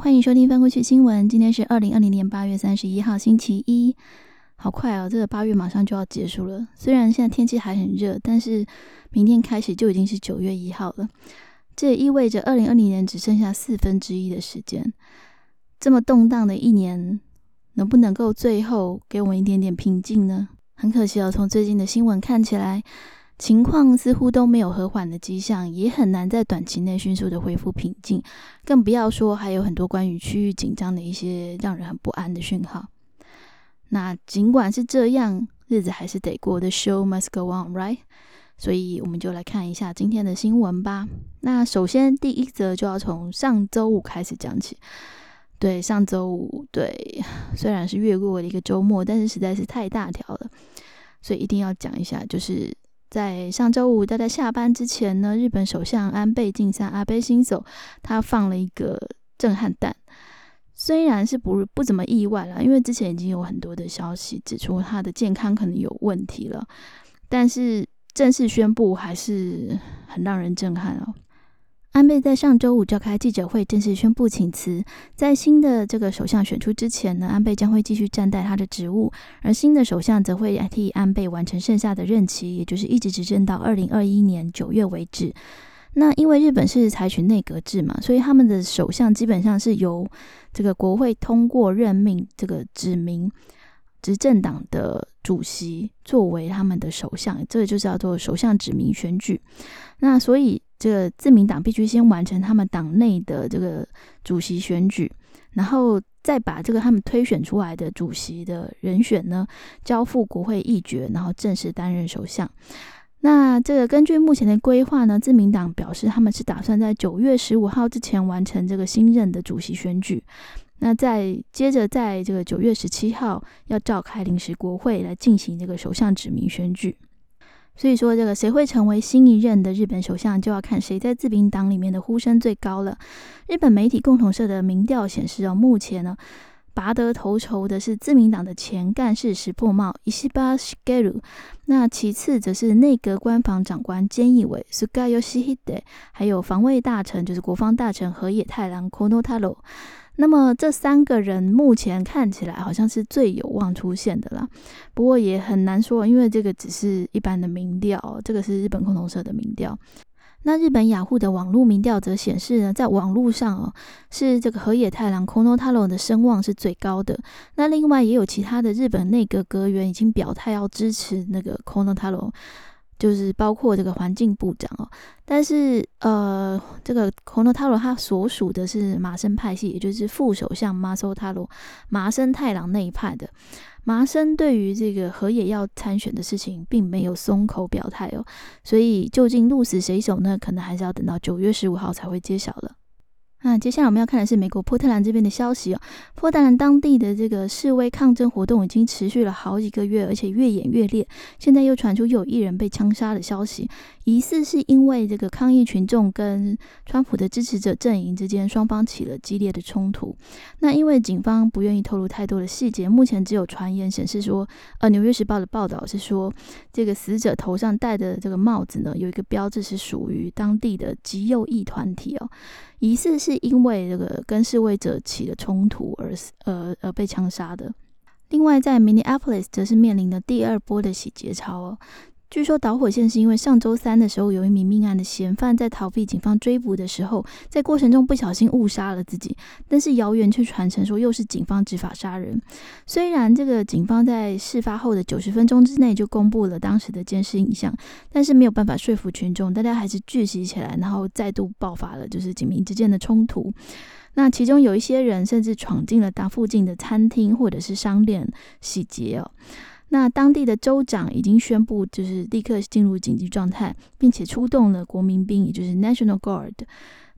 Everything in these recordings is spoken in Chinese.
欢迎收听翻过去新闻。今天是二零二零年八月三十一号，星期一。好快哦，这个八月马上就要结束了。虽然现在天气还很热，但是明天开始就已经是九月一号了。这也意味着二零二零年只剩下四分之一的时间。这么动荡的一年，能不能够最后给我们一点点平静呢？很可惜哦，从最近的新闻看起来。情况似乎都没有和缓的迹象，也很难在短期内迅速的恢复平静，更不要说还有很多关于区域紧张的一些让人很不安的讯号。那尽管是这样，日子还是得过，The show must go on，right？所以我们就来看一下今天的新闻吧。那首先第一则就要从上周五开始讲起。对，上周五，对，虽然是越过了一个周末，但是实在是太大条了，所以一定要讲一下，就是。在上周五，大家下班之前呢，日本首相安倍晋三阿倍新手他放了一个震撼弹，虽然是不不怎么意外了，因为之前已经有很多的消息指出他的健康可能有问题了，但是正式宣布还是很让人震撼哦。安倍在上周五召开记者会，正式宣布请辞。在新的这个首相选出之前呢，安倍将会继续暂代他的职务，而新的首相则会替安倍完成剩下的任期，也就是一直执政到二零二一年九月为止。那因为日本是采取内阁制嘛，所以他们的首相基本上是由这个国会通过任命，这个指名执政党的主席作为他们的首相，这个就叫做首相指名选举。那所以。这个自民党必须先完成他们党内的这个主席选举，然后再把这个他们推选出来的主席的人选呢交付国会议决，然后正式担任首相。那这个根据目前的规划呢，自民党表示他们是打算在九月十五号之前完成这个新任的主席选举，那在接着在这个九月十七号要召开临时国会来进行这个首相指名选举。所以说，这个谁会成为新一任的日本首相，就要看谁在自民党里面的呼声最高了。日本媒体共同社的民调显示，哦，目前呢，拔得头筹的是自民党的前干事石破茂伊西巴西盖鲁，那其次则是内阁官房长官菅义伟苏盖尤西希德，还有防卫大臣就是国防大臣河野太郎 Kono Taro。那么这三个人目前看起来好像是最有望出现的啦，不过也很难说，因为这个只是一般的民调，这个是日本共同社的民调。那日本雅虎的网络民调则显示呢，在网络上哦，是这个河野太郎 Kono Taro 的声望是最高的。那另外也有其他的日本内阁阁员已经表态要支持那个 Kono Taro。就是包括这个环境部长哦，但是呃，这个 Kono Taro 他所属的是麻生派系，也就是副首相 Maso Taro 麻生太郎那一派的。麻生对于这个河野要参选的事情，并没有松口表态哦，所以究竟鹿死谁手呢？可能还是要等到九月十五号才会揭晓了。那接下来我们要看的是美国波特兰这边的消息哦。波特兰当地的这个示威抗争活动已经持续了好几个月，而且越演越烈。现在又传出有一人被枪杀的消息，疑似是因为这个抗议群众跟川普的支持者阵营之间双方起了激烈的冲突。那因为警方不愿意透露太多的细节，目前只有传言显示说，呃，《纽约时报》的报道是说，这个死者头上戴的这个帽子呢，有一个标志是属于当地的极右翼团体哦。疑似是因为这个跟示威者起了冲突而呃而被枪杀的。另外，在 Minneapolis 则是面临的第二波的洗劫潮哦。据说导火线是因为上周三的时候，有一名命案的嫌犯在逃避警方追捕的时候，在过程中不小心误杀了自己。但是谣言却传承说又是警方执法杀人。虽然这个警方在事发后的九十分钟之内就公布了当时的监视影像，但是没有办法说服群众，大家还是聚集起来，然后再度爆发了就是警民之间的冲突。那其中有一些人甚至闯进了当附近的餐厅或者是商店洗劫哦。那当地的州长已经宣布，就是立刻进入紧急状态，并且出动了国民兵，也就是 National Guard。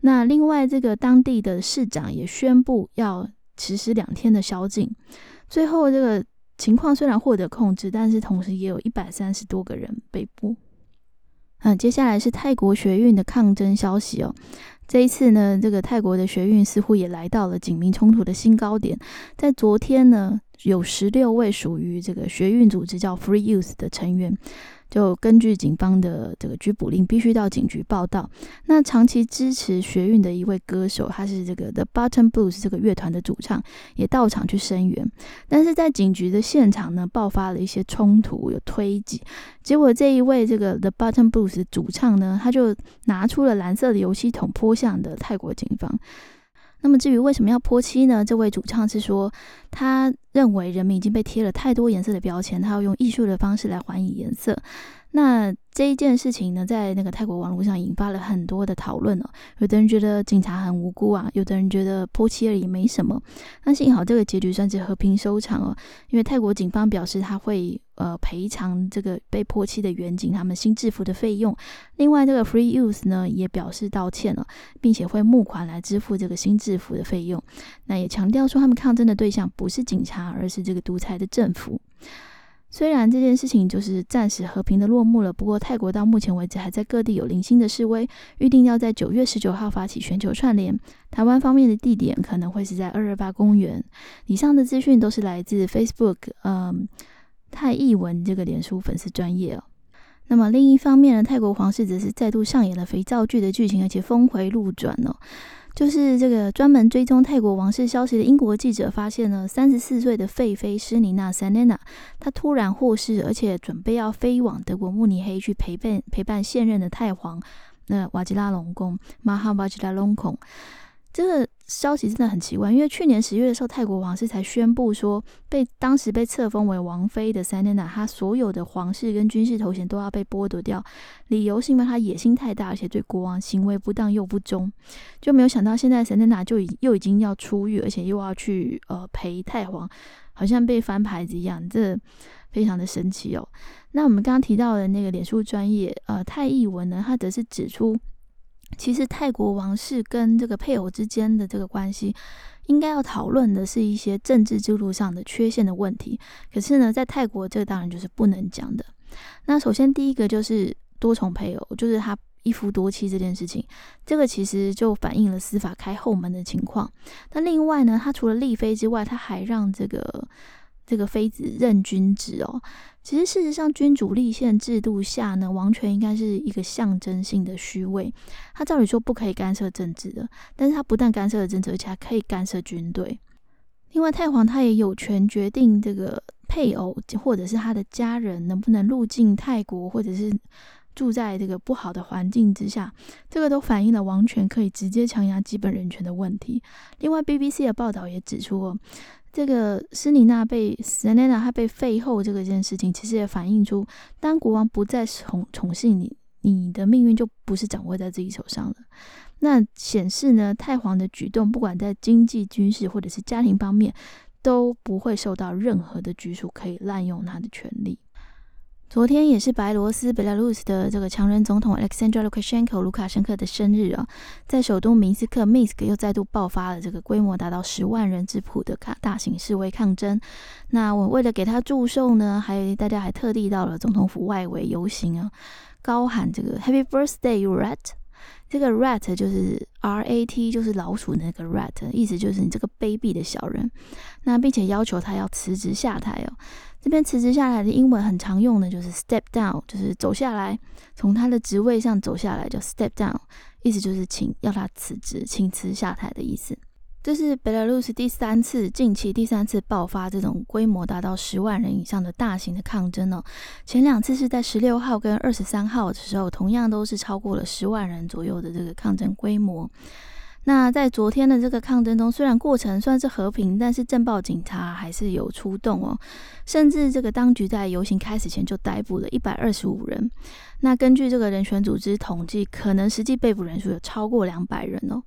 那另外，这个当地的市长也宣布要实施两天的宵禁。最后，这个情况虽然获得控制，但是同时也有一百三十多个人被捕。嗯，接下来是泰国学运的抗争消息哦。这一次呢，这个泰国的学运似乎也来到了警民冲突的新高点。在昨天呢。有十六位属于这个学运组织叫 Free Youth 的成员，就根据警方的这个拘捕令，必须到警局报道。那长期支持学运的一位歌手，他是这个 The Button Blues 这个乐团的主唱，也到场去声援。但是在警局的现场呢，爆发了一些冲突，有推挤。结果这一位这个 The Button Blues 的主唱呢，他就拿出了蓝色的油漆桶泼向的泰国警方。那么至于为什么要泼漆呢？这位主唱是说，他认为人民已经被贴了太多颜色的标签，他要用艺术的方式来还以颜色。那这一件事情呢，在那个泰国网络上引发了很多的讨论哦。有的人觉得警察很无辜啊，有的人觉得泼漆而已没什么。那幸好这个结局算是和平收场哦，因为泰国警方表示他会呃赔偿这个被泼漆的远景他们新制服的费用。另外，这个 Free Use 呢也表示道歉了，并且会募款来支付这个新制服的费用。那也强调说，他们抗争的对象不是警察，而是这个独裁的政府。虽然这件事情就是暂时和平的落幕了，不过泰国到目前为止还在各地有零星的示威，预定要在九月十九号发起全球串联。台湾方面的地点可能会是在二二八公园。以上的资讯都是来自 Facebook，嗯，泰译文这个脸书粉丝专业哦。那么另一方面呢，泰国皇室则是再度上演了肥皂剧的剧情，而且峰回路转哦。就是这个专门追踪泰国王室消息的英国记者发现呢，三十四岁的废妃施尼娜 （Sanena） 她突然获释，而且准备要飞往德国慕尼黑去陪伴陪伴现任的太皇那瓦吉拉隆功 （Maha Vajiralongkorn）。这个消息真的很奇怪，因为去年十月的时候，泰国王室才宣布说，被当时被册封为王妃的 Sanada，，她所有的皇室跟军事头衔都要被剥夺掉，理由是因为她野心太大，而且对国王行为不当又不忠。就没有想到现在 Sanada 就已又已经要出狱，而且又要去呃陪太皇，好像被翻牌子一样，这非常的神奇哦。那我们刚刚提到的那个脸书专业呃泰译文呢，他则是指出。其实泰国王室跟这个配偶之间的这个关系，应该要讨论的是一些政治制度上的缺陷的问题。可是呢，在泰国这当然就是不能讲的。那首先第一个就是多重配偶，就是他一夫多妻这件事情，这个其实就反映了司法开后门的情况。那另外呢，他除了立妃之外，他还让这个。这个妃子任君职哦，其实事实上，君主立宪制度下呢，王权应该是一个象征性的虚位。他照理说不可以干涉政治的，但是他不但干涉了政治，而且还可以干涉军队。另外，太皇他也有权决定这个配偶或者是他的家人能不能入境泰国，或者是住在这个不好的环境之下。这个都反映了王权可以直接强压基本人权的问题。另外，BBC 的报道也指出。这个斯尼娜被 Selena 她被废后这个件事情，其实也反映出，当国王不再宠宠幸你，你的命运就不是掌握在自己手上了。那显示呢，太皇的举动，不管在经济、军事或者是家庭方面，都不会受到任何的拘束，可以滥用他的权利。昨天也是白罗斯 （Belarus） 的这个强人总统 Alexander Lukashenko 卢卡申科的生日啊，在首都明斯克 （Minsk） 又再度爆发了这个规模达到十万人之谱的大大型示威抗争。那我为了给他祝寿呢，还大家还特地到了总统府外围游行啊，高喊这个 “Happy Birthday, Rat”。这个 “Rat” 就是 R-A-T，就是老鼠那个 “Rat”，意思就是你这个卑鄙的小人。那并且要求他要辞职下台哦。这边辞职下来的英文很常用的，就是 step down，就是走下来，从他的职位上走下来叫 step down，意思就是请要他辞职，请辞下台的意思。这是 Belarus 第三次近期第三次爆发这种规模达到十万人以上的大型的抗争哦。前两次是在十六号跟二十三号的时候，同样都是超过了十万人左右的这个抗争规模。那在昨天的这个抗争中，虽然过程算是和平，但是镇暴警察还是有出动哦，甚至这个当局在游行开始前就逮捕了一百二十五人。那根据这个人权组织统计，可能实际被捕人数有超过两百人哦。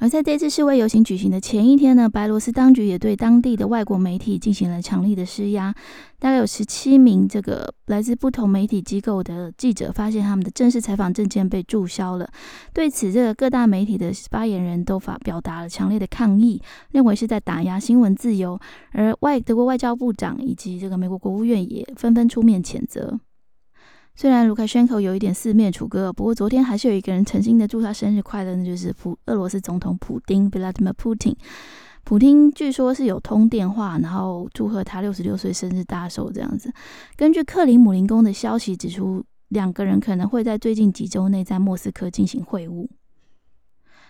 而在这次示威游行举行的前一天呢，白罗斯当局也对当地的外国媒体进行了强力的施压。大概有十七名这个来自不同媒体机构的记者发现他们的正式采访证件被注销了。对此，这个各大媒体的发言人都发表达了强烈的抗议，认为是在打压新闻自由。而外德国外交部长以及这个美国国务院也纷纷出面谴责。虽然卢卡申科有一点四面楚歌，不过昨天还是有一个人诚心的祝他生日快乐，那就是普俄罗斯总统普丁 （Vladimir Putin）。普京据说是有通电话，然后祝贺他六十六岁生日大寿这样子。根据克林姆林宫的消息指出，两个人可能会在最近几周内在莫斯科进行会晤。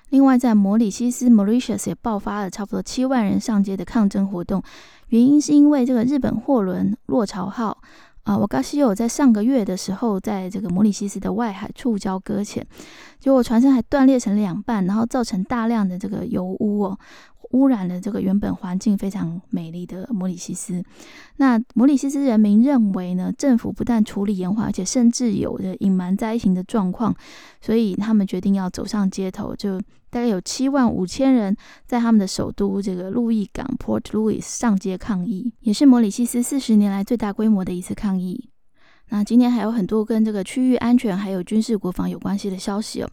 另外，在摩里西斯 （Mauritius） 也爆发了差不多七万人上街的抗争活动，原因是因为这个日本货轮“落潮号”啊，我刚西有在上个月的时候，在这个摩里西斯的外海触礁搁浅，结果船身还断裂成两半，然后造成大量的这个油污哦。污染了这个原本环境非常美丽的摩里西斯。那摩里西斯人民认为呢，政府不但处理严化，而且甚至有着隐瞒灾情的状况，所以他们决定要走上街头，就大概有七万五千人在他们的首都这个路易港 （Port Louis） 上街抗议，也是摩里西斯四十年来最大规模的一次抗议。那今天还有很多跟这个区域安全还有军事国防有关系的消息哦。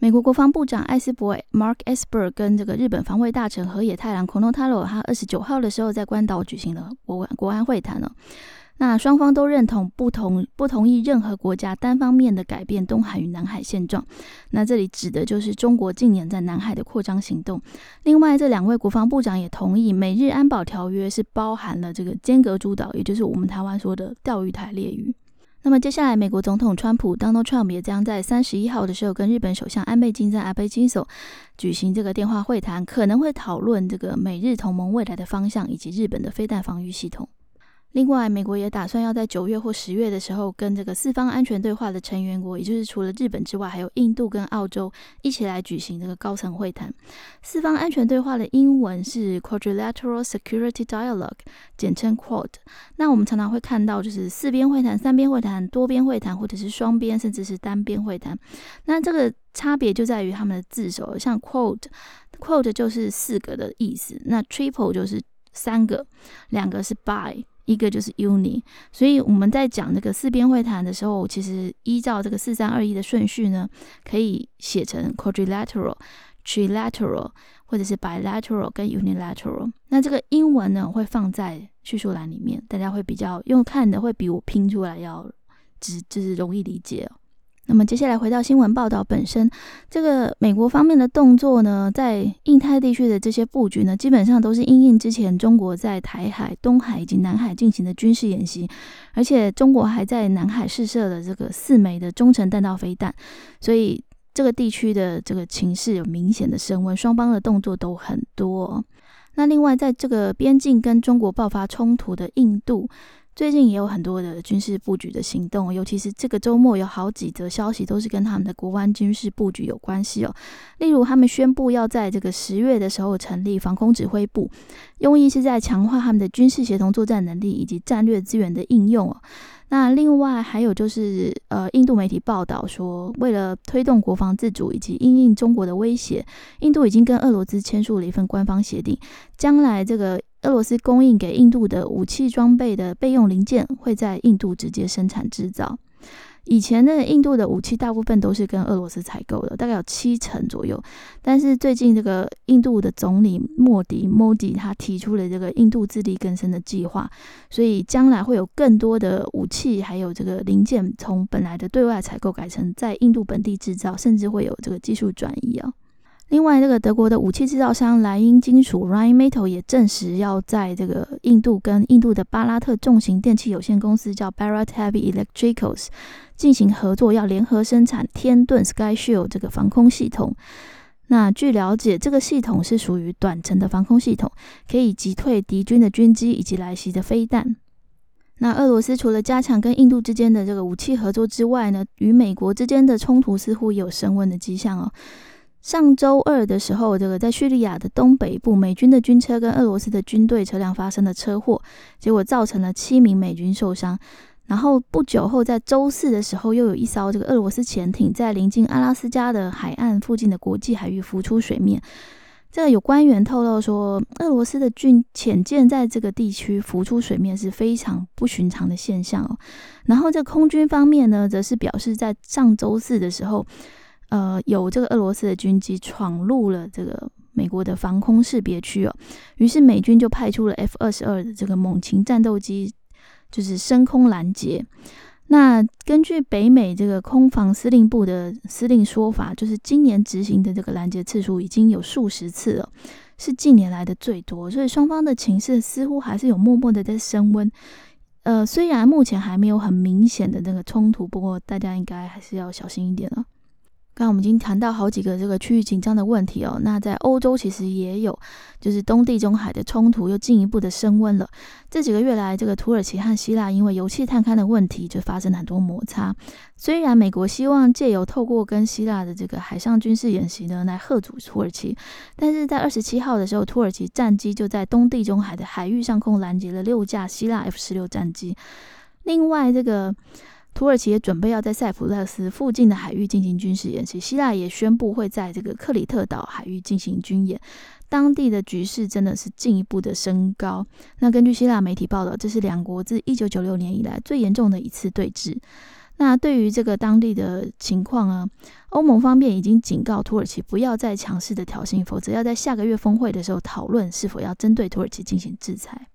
美国国防部长艾斯伯 （Mark Esper） 跟这个日本防卫大臣河野太郎 （Konotaro） 他二十九号的时候在关岛举行了国国安会谈了。那双方都认同不同不同意任何国家单方面的改变东海与南海现状。那这里指的就是中国近年在南海的扩张行动。另外，这两位国防部长也同意美日安保条约是包含了这个尖阁诸岛，也就是我们台湾说的钓鱼台列屿。那么接下来，美国总统川普 Donald Trump 也将在三十一号的时候跟日本首相安倍晋三阿倍晋三举行这个电话会谈，可能会讨论这个美日同盟未来的方向以及日本的飞弹防御系统。另外，美国也打算要在九月或十月的时候，跟这个四方安全对话的成员国，也就是除了日本之外，还有印度跟澳洲一起来举行这个高层会谈。四方安全对话的英文是 Quadrilateral Security Dialogue，简称 Quad。那我们常常会看到，就是四边会谈、三边会谈、多边会谈，或者是双边，甚至是单边会谈。那这个差别就在于他们的字首，像 Quad，Quad 就是四个的意思，那 Triple 就是三个，两个是 By。一个就是 uni，所以我们在讲那个四边会谈的时候，其实依照这个四三二一的顺序呢，可以写成 quadrilateral、trilateral 或者是 bilateral 跟 unilateral。那这个英文呢会放在叙述栏里面，大家会比较用看的会比我拼出来要只就是容易理解哦。那么接下来回到新闻报道本身，这个美国方面的动作呢，在印太地区的这些布局呢，基本上都是因应之前中国在台海、东海以及南海进行的军事演习，而且中国还在南海试射了这个四枚的中程弹道飞弹，所以这个地区的这个情势有明显的升温，双方的动作都很多。那另外，在这个边境跟中国爆发冲突的印度。最近也有很多的军事布局的行动，尤其是这个周末有好几则消息都是跟他们的国湾军事布局有关系哦。例如，他们宣布要在这个十月的时候成立防空指挥部，用意是在强化他们的军事协同作战能力以及战略资源的应用哦。那另外还有就是，呃，印度媒体报道说，为了推动国防自主以及应应中国的威胁，印度已经跟俄罗斯签署了一份官方协定，将来这个俄罗斯供应给印度的武器装备的备用零件会在印度直接生产制造。以前呢印度的武器大部分都是跟俄罗斯采购的，大概有七成左右。但是最近这个印度的总理莫迪 （Modi） 他提出了这个印度自力更生的计划，所以将来会有更多的武器还有这个零件从本来的对外采购改成在印度本地制造，甚至会有这个技术转移啊。另外，这个德国的武器制造商莱茵金属 （Rhein Metal） 也证实要在这个印度跟印度的巴拉特重型电器有限公司叫 Bharat Heavy Electricals 进行合作，要联合生产天盾 （Sky Shield） 这个防空系统。那据了解，这个系统是属于短程的防空系统，可以击退敌军的军机以及来袭的飞弹。那俄罗斯除了加强跟印度之间的这个武器合作之外呢，与美国之间的冲突似乎有升温的迹象哦。上周二的时候，这个在叙利亚的东北部，美军的军车跟俄罗斯的军队车辆发生了车祸，结果造成了七名美军受伤。然后不久后，在周四的时候，又有一艘这个俄罗斯潜艇在临近阿拉斯加的海岸附近的国际海域浮出水面。这个有官员透露说，俄罗斯的军潜舰在这个地区浮出水面是非常不寻常的现象哦。然后这空军方面呢，则是表示在上周四的时候。呃，有这个俄罗斯的军机闯入了这个美国的防空识别区哦，于是美军就派出了 F 二十二的这个猛禽战斗机，就是升空拦截。那根据北美这个空防司令部的司令说法，就是今年执行的这个拦截次数已经有数十次了，是近年来的最多，所以双方的情势似乎还是有默默的在升温。呃，虽然目前还没有很明显的那个冲突，不过大家应该还是要小心一点了。刚我们已经谈到好几个这个区域紧张的问题哦，那在欧洲其实也有，就是东地中海的冲突又进一步的升温了。这几个月来，这个土耳其和希腊因为油气探勘的问题，就发生很多摩擦。虽然美国希望借由透过跟希腊的这个海上军事演习呢，来吓阻土耳其，但是在二十七号的时候，土耳其战机就在东地中海的海域上空拦截了六架希腊 F 十六战机。另外，这个。土耳其也准备要在塞浦路斯附近的海域进行军事演习，希腊也宣布会在这个克里特岛海域进行军演，当地的局势真的是进一步的升高。那根据希腊媒体报道，这是两国自一九九六年以来最严重的一次对峙。那对于这个当地的情况呢，欧盟方面已经警告土耳其不要再强势的挑衅，否则要在下个月峰会的时候讨论是否要针对土耳其进行制裁。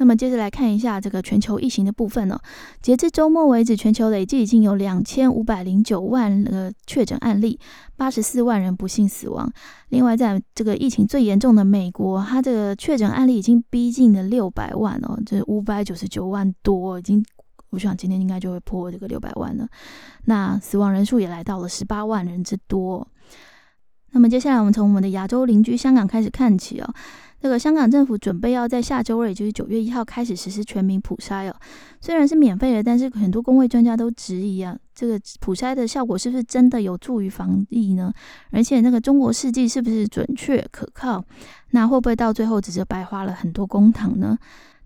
那么接着来看一下这个全球疫情的部分呢。截至周末为止，全球累计已经有两千五百零九万个确诊案例，八十四万人不幸死亡。另外，在这个疫情最严重的美国，它这个确诊案例已经逼近了六百万哦，这五百九十九万多，已经我想今天应该就会破这个六百万了。那死亡人数也来到了十八万人之多。那么接下来我们从我们的亚洲邻居香港开始看起哦。这个香港政府准备要在下周二，也就是九月一号开始实施全民普筛哦。虽然是免费的，但是很多工位专家都质疑啊，这个普筛的效果是不是真的有助于防疫呢？而且那个中国试剂是不是准确可靠？那会不会到最后只是白花了很多公帑呢？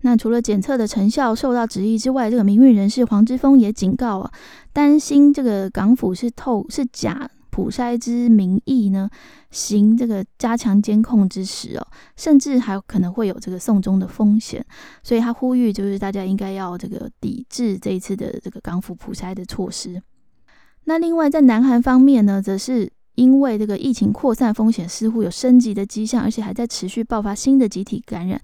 那除了检测的成效受到质疑之外，这个民运人士黄之锋也警告啊，担心这个港府是透是假。普筛之名义呢，行这个加强监控之时哦，甚至还可能会有这个送终的风险，所以他呼吁就是大家应该要这个抵制这一次的这个港府普筛的措施。那另外在南韩方面呢，则是因为这个疫情扩散风险似乎有升级的迹象，而且还在持续爆发新的集体感染，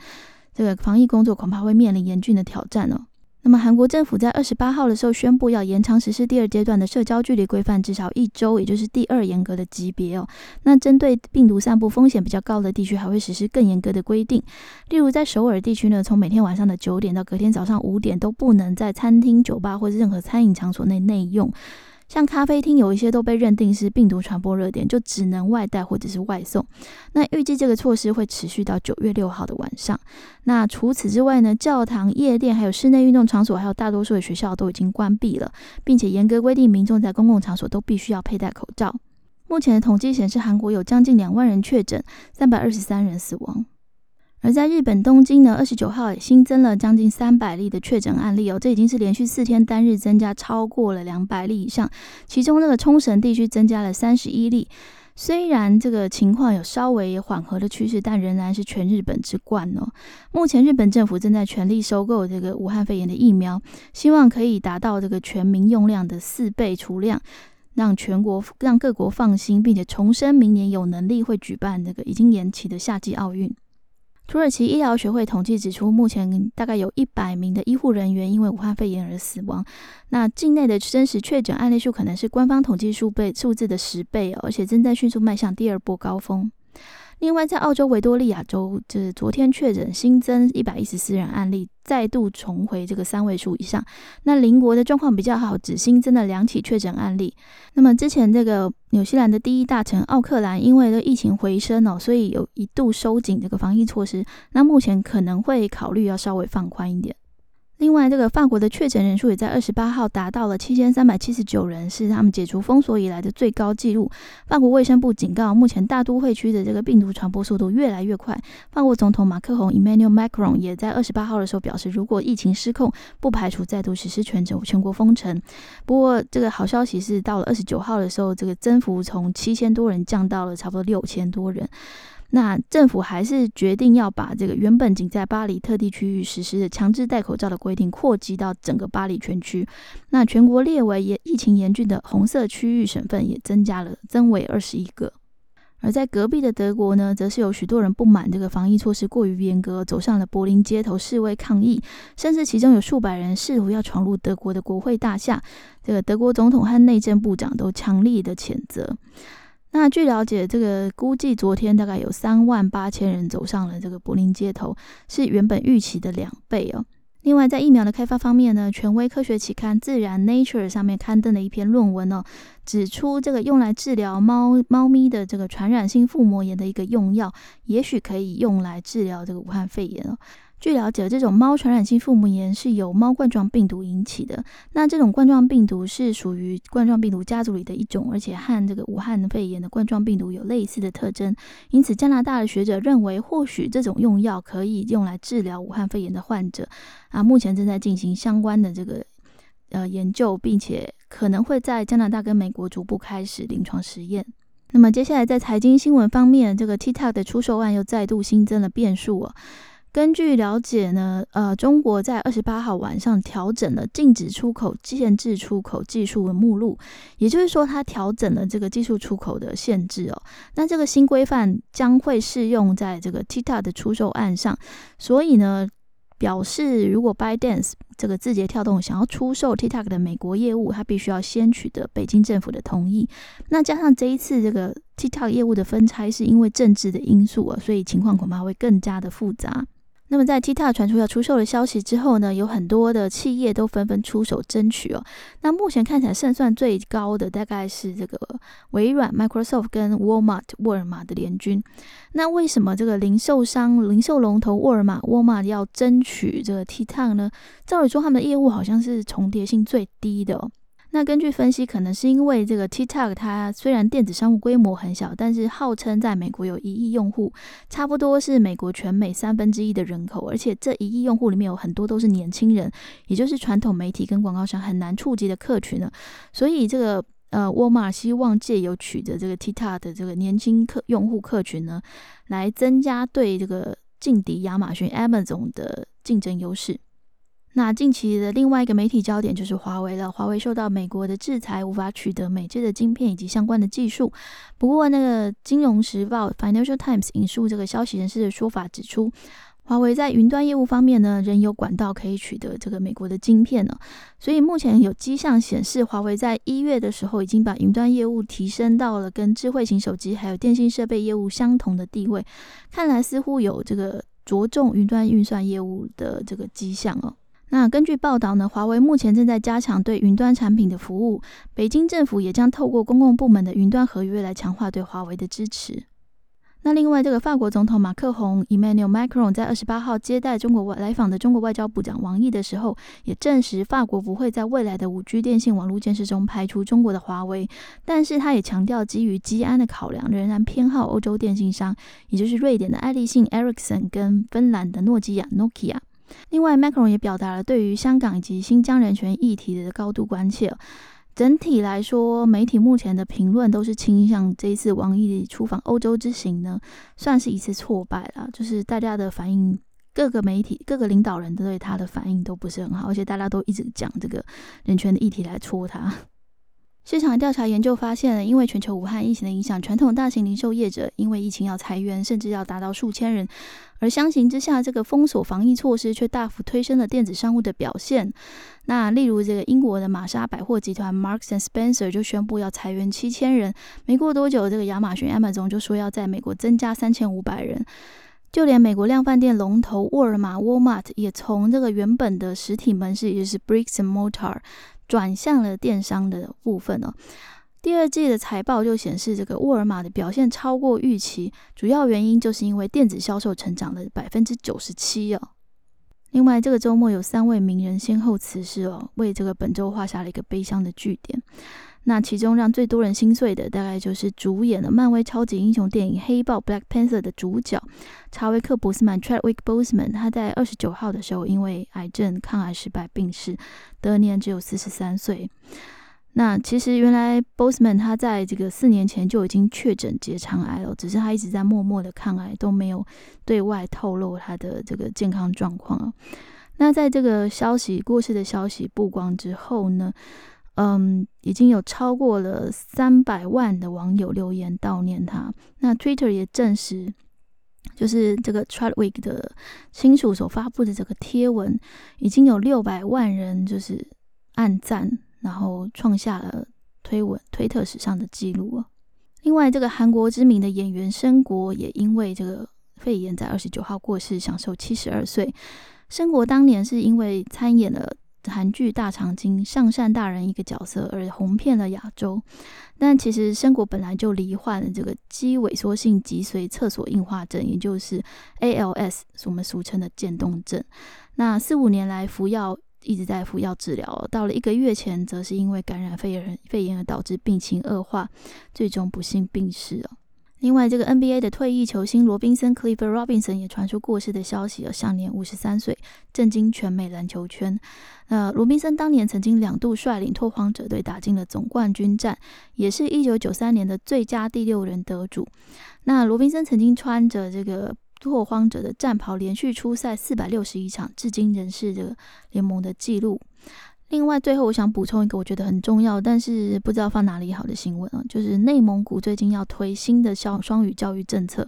这个防疫工作恐怕会面临严峻的挑战哦。那么，韩国政府在二十八号的时候宣布，要延长实施第二阶段的社交距离规范至少一周，也就是第二严格的级别哦。那针对病毒散布风险比较高的地区，还会实施更严格的规定。例如，在首尔地区呢，从每天晚上的九点到隔天早上五点，都不能在餐厅、酒吧或者任何餐饮场所内内用。像咖啡厅有一些都被认定是病毒传播热点，就只能外带或者是外送。那预计这个措施会持续到九月六号的晚上。那除此之外呢，教堂、夜店、还有室内运动场所，还有大多数的学校都已经关闭了，并且严格规定民众在公共场所都必须要佩戴口罩。目前的统计显示，韩国有将近两万人确诊，三百二十三人死亡。而在日本东京呢，二十九号也新增了将近三百例的确诊案例哦，这已经是连续四天单日增加超过了两百例以上。其中那个冲绳地区增加了三十一例，虽然这个情况有稍微缓和的趋势，但仍然是全日本之冠哦。目前日本政府正在全力收购这个武汉肺炎的疫苗，希望可以达到这个全民用量的四倍储量，让全国让各国放心，并且重申明年有能力会举办这个已经延期的夏季奥运。土耳其医疗学会统计指出，目前大概有一百名的医护人员因为武汉肺炎而死亡。那境内的真实确诊案例数可能是官方统计数倍数字的十倍，而且正在迅速迈向第二波高峰。另外，在澳洲维多利亚州，就是昨天确诊新增一百一十四人案例，再度重回这个三位数以上。那邻国的状况比较好，只新增了两起确诊案例。那么之前这个纽西兰的第一大城奥克兰，因为的疫情回升哦，所以有一度收紧这个防疫措施。那目前可能会考虑要稍微放宽一点。另外，这个法国的确诊人数也在二十八号达到了七千三百七十九人，是他们解除封锁以来的最高纪录。法国卫生部警告，目前大都会区的这个病毒传播速度越来越快。法国总统马克龙 （Emmanuel Macron） 也在二十八号的时候表示，如果疫情失控，不排除再度实施全球全国封城。不过，这个好消息是，到了二十九号的时候，这个增幅从七千多人降到了差不多六千多人。那政府还是决定要把这个原本仅在巴黎特地区域实施的强制戴口罩的规定扩及到整个巴黎全区。那全国列为疫情严峻的红色区域省份也增加了，增为二十一个。而在隔壁的德国呢，则是有许多人不满这个防疫措施过于严格，走上了柏林街头示威抗议，甚至其中有数百人试图要闯入德国的国会大厦。这个德国总统和内政部长都强力的谴责。那据了解，这个估计昨天大概有三万八千人走上了这个柏林街头，是原本预期的两倍哦。另外，在疫苗的开发方面呢，权威科学期刊《自然 Nature》上面刊登的一篇论文哦，指出这个用来治疗猫猫咪的这个传染性腹膜炎的一个用药，也许可以用来治疗这个武汉肺炎哦。据了解，这种猫传染性腹膜炎是由猫冠状病毒引起的。那这种冠状病毒是属于冠状病毒家族里的一种，而且和这个武汉肺炎的冠状病毒有类似的特征。因此，加拿大的学者认为，或许这种用药可以用来治疗武汉肺炎的患者。啊，目前正在进行相关的这个呃研究，并且可能会在加拿大跟美国逐步开始临床实验。那么，接下来在财经新闻方面，这个 TikTok 的出售案又再度新增了变数哦。根据了解呢，呃，中国在二十八号晚上调整了禁止出口、限制出口技术的目录，也就是说，它调整了这个技术出口的限制哦。那这个新规范将会适用在这个 TikTok 的出售案上，所以呢，表示如果 ByteDance 这个字节跳动想要出售 TikTok 的美国业务，它必须要先取得北京政府的同意。那加上这一次这个 TikTok 业务的分拆是因为政治的因素啊，所以情况恐怕会更加的复杂。那么，在 TikTok 传出要出售的消息之后呢，有很多的企业都纷纷出手争取哦。那目前看起来胜算最高的大概是这个微软 Microsoft 跟 Walmart 沃尔玛的联军。那为什么这个零售商、零售龙头沃尔玛 Walmart 要争取这个 TikTok 呢？照理说，他们的业务好像是重叠性最低的哦。那根据分析，可能是因为这个 TikTok 它虽然电子商务规模很小，但是号称在美国有一亿用户，差不多是美国全美三分之一的人口，而且这一亿用户里面有很多都是年轻人，也就是传统媒体跟广告商很难触及的客群呢。所以这个呃，沃尔玛希望借由取得这个 TikTok 的这个年轻客用户客群呢，来增加对这个劲敌亚马逊 Amazon 的竞争优势。那近期的另外一个媒体焦点就是华为了。华为受到美国的制裁，无法取得美制的晶片以及相关的技术。不过，那个《金融时报》（Financial Times） 引述这个消息人士的说法，指出，华为在云端业务方面呢，仍有管道可以取得这个美国的晶片呢。所以，目前有迹象显示，华为在一月的时候已经把云端业务提升到了跟智慧型手机还有电信设备业务相同的地位。看来，似乎有这个着重云端运算业务的这个迹象哦。那根据报道呢，华为目前正在加强对云端产品的服务，北京政府也将透过公共部门的云端合约来强化对华为的支持。那另外，这个法国总统马克宏 （Emmanuel Macron） 在二十八号接待中国外来访的中国外交部长王毅的时候，也证实法国不会在未来的五 G 电信网络建设中排除中国的华为，但是他也强调，基于基安的考量，仍然偏好欧洲电信商，也就是瑞典的爱立信 （Ericsson） 跟芬兰的诺基亚 （Nokia）。另外，Macron 也表达了对于香港以及新疆人权议题的高度关切。整体来说，媒体目前的评论都是倾向这一次王毅出访欧洲之行呢，算是一次挫败了。就是大家的反应，各个媒体、各个领导人都对他的反应都不是很好，而且大家都一直讲这个人权的议题来戳他。市场调查研究发现，因为全球武汉疫情的影响，传统大型零售业者因为疫情要裁员，甚至要达到数千人。而相形之下，这个封锁防疫措施却大幅推升了电子商务的表现。那例如，这个英国的玛莎百货集团 Marks and Spencer 就宣布要裁员七千人。没过多久，这个亚马逊 Amazon 就说要在美国增加三千五百人。就连美国量贩店龙头沃尔玛 Walmart 也从这个原本的实体门市，也就是 Bricks and Mortar。转向了电商的部分哦。第二季的财报就显示，这个沃尔玛的表现超过预期，主要原因就是因为电子销售成长了百分之九十七哦。另外，这个周末有三位名人先后辞世哦，为这个本周画下了一个悲伤的句点。那其中让最多人心碎的，大概就是主演了漫威超级英雄电影《黑豹》（Black Panther） 的主角查维克·博斯曼 （Chadwick Boseman）。他在二十九号的时候，因为癌症抗癌失败病逝，得年只有四十三岁。那其实原来 Boseman 他在这个四年前就已经确诊结肠癌了，只是他一直在默默的抗癌，都没有对外透露他的这个健康状况那在这个消息过世的消息曝光之后呢？嗯，已经有超过了三百万的网友留言悼念他。那 Twitter 也证实，就是这个 Chadwick 的亲属所发布的这个贴文，已经有六百万人就是按赞，然后创下了推文推特史上的记录另外，这个韩国知名的演员申国也因为这个肺炎在二十九号过世，享受七十二岁。申国当年是因为参演了韩剧《大长今》上善大人一个角色而红遍了亚洲，但其实申国本来就罹患了这个肌萎缩性脊髓侧索硬化症，也就是 ALS，是我们俗称的渐冻症。那四五年来服药。一直在服药治疗，到了一个月前，则是因为感染肺炎肺炎而导致病情恶化，最终不幸病逝了。另外，这个 NBA 的退役球星罗宾森 （Clifford Robinson） 也传出过世的消息，享年五十三岁，震惊全美篮球圈。那，罗宾森当年曾经两度率领拓荒者队打进了总冠军战，也是一九九三年的最佳第六人得主。那罗宾森曾经穿着这个。拓荒者的战袍连续出赛四百六十一场，至今仍是这个联盟的纪录。另外，最后我想补充一个我觉得很重要，但是不知道放哪里好的新闻啊，就是内蒙古最近要推新的小双语教育政策，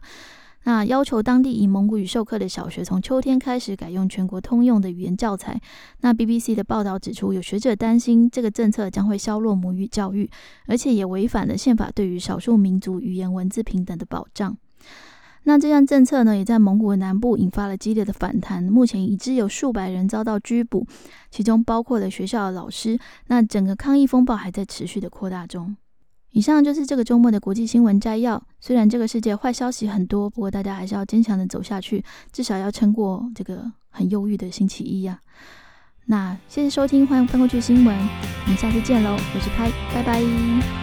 那要求当地以蒙古语授课的小学从秋天开始改用全国通用的语言教材。那 BBC 的报道指出，有学者担心这个政策将会削弱母语教育，而且也违反了宪法对于少数民族语言文字平等的保障。那这项政策呢，也在蒙古的南部引发了激烈的反弹。目前已知有数百人遭到拘捕，其中包括了学校的老师。那整个抗议风暴还在持续的扩大中。以上就是这个周末的国际新闻摘要。虽然这个世界坏消息很多，不过大家还是要坚强的走下去，至少要撑过这个很忧郁的星期一呀。那谢谢收听，欢迎翻过去新闻，我们下次见喽，我是拍，拜拜。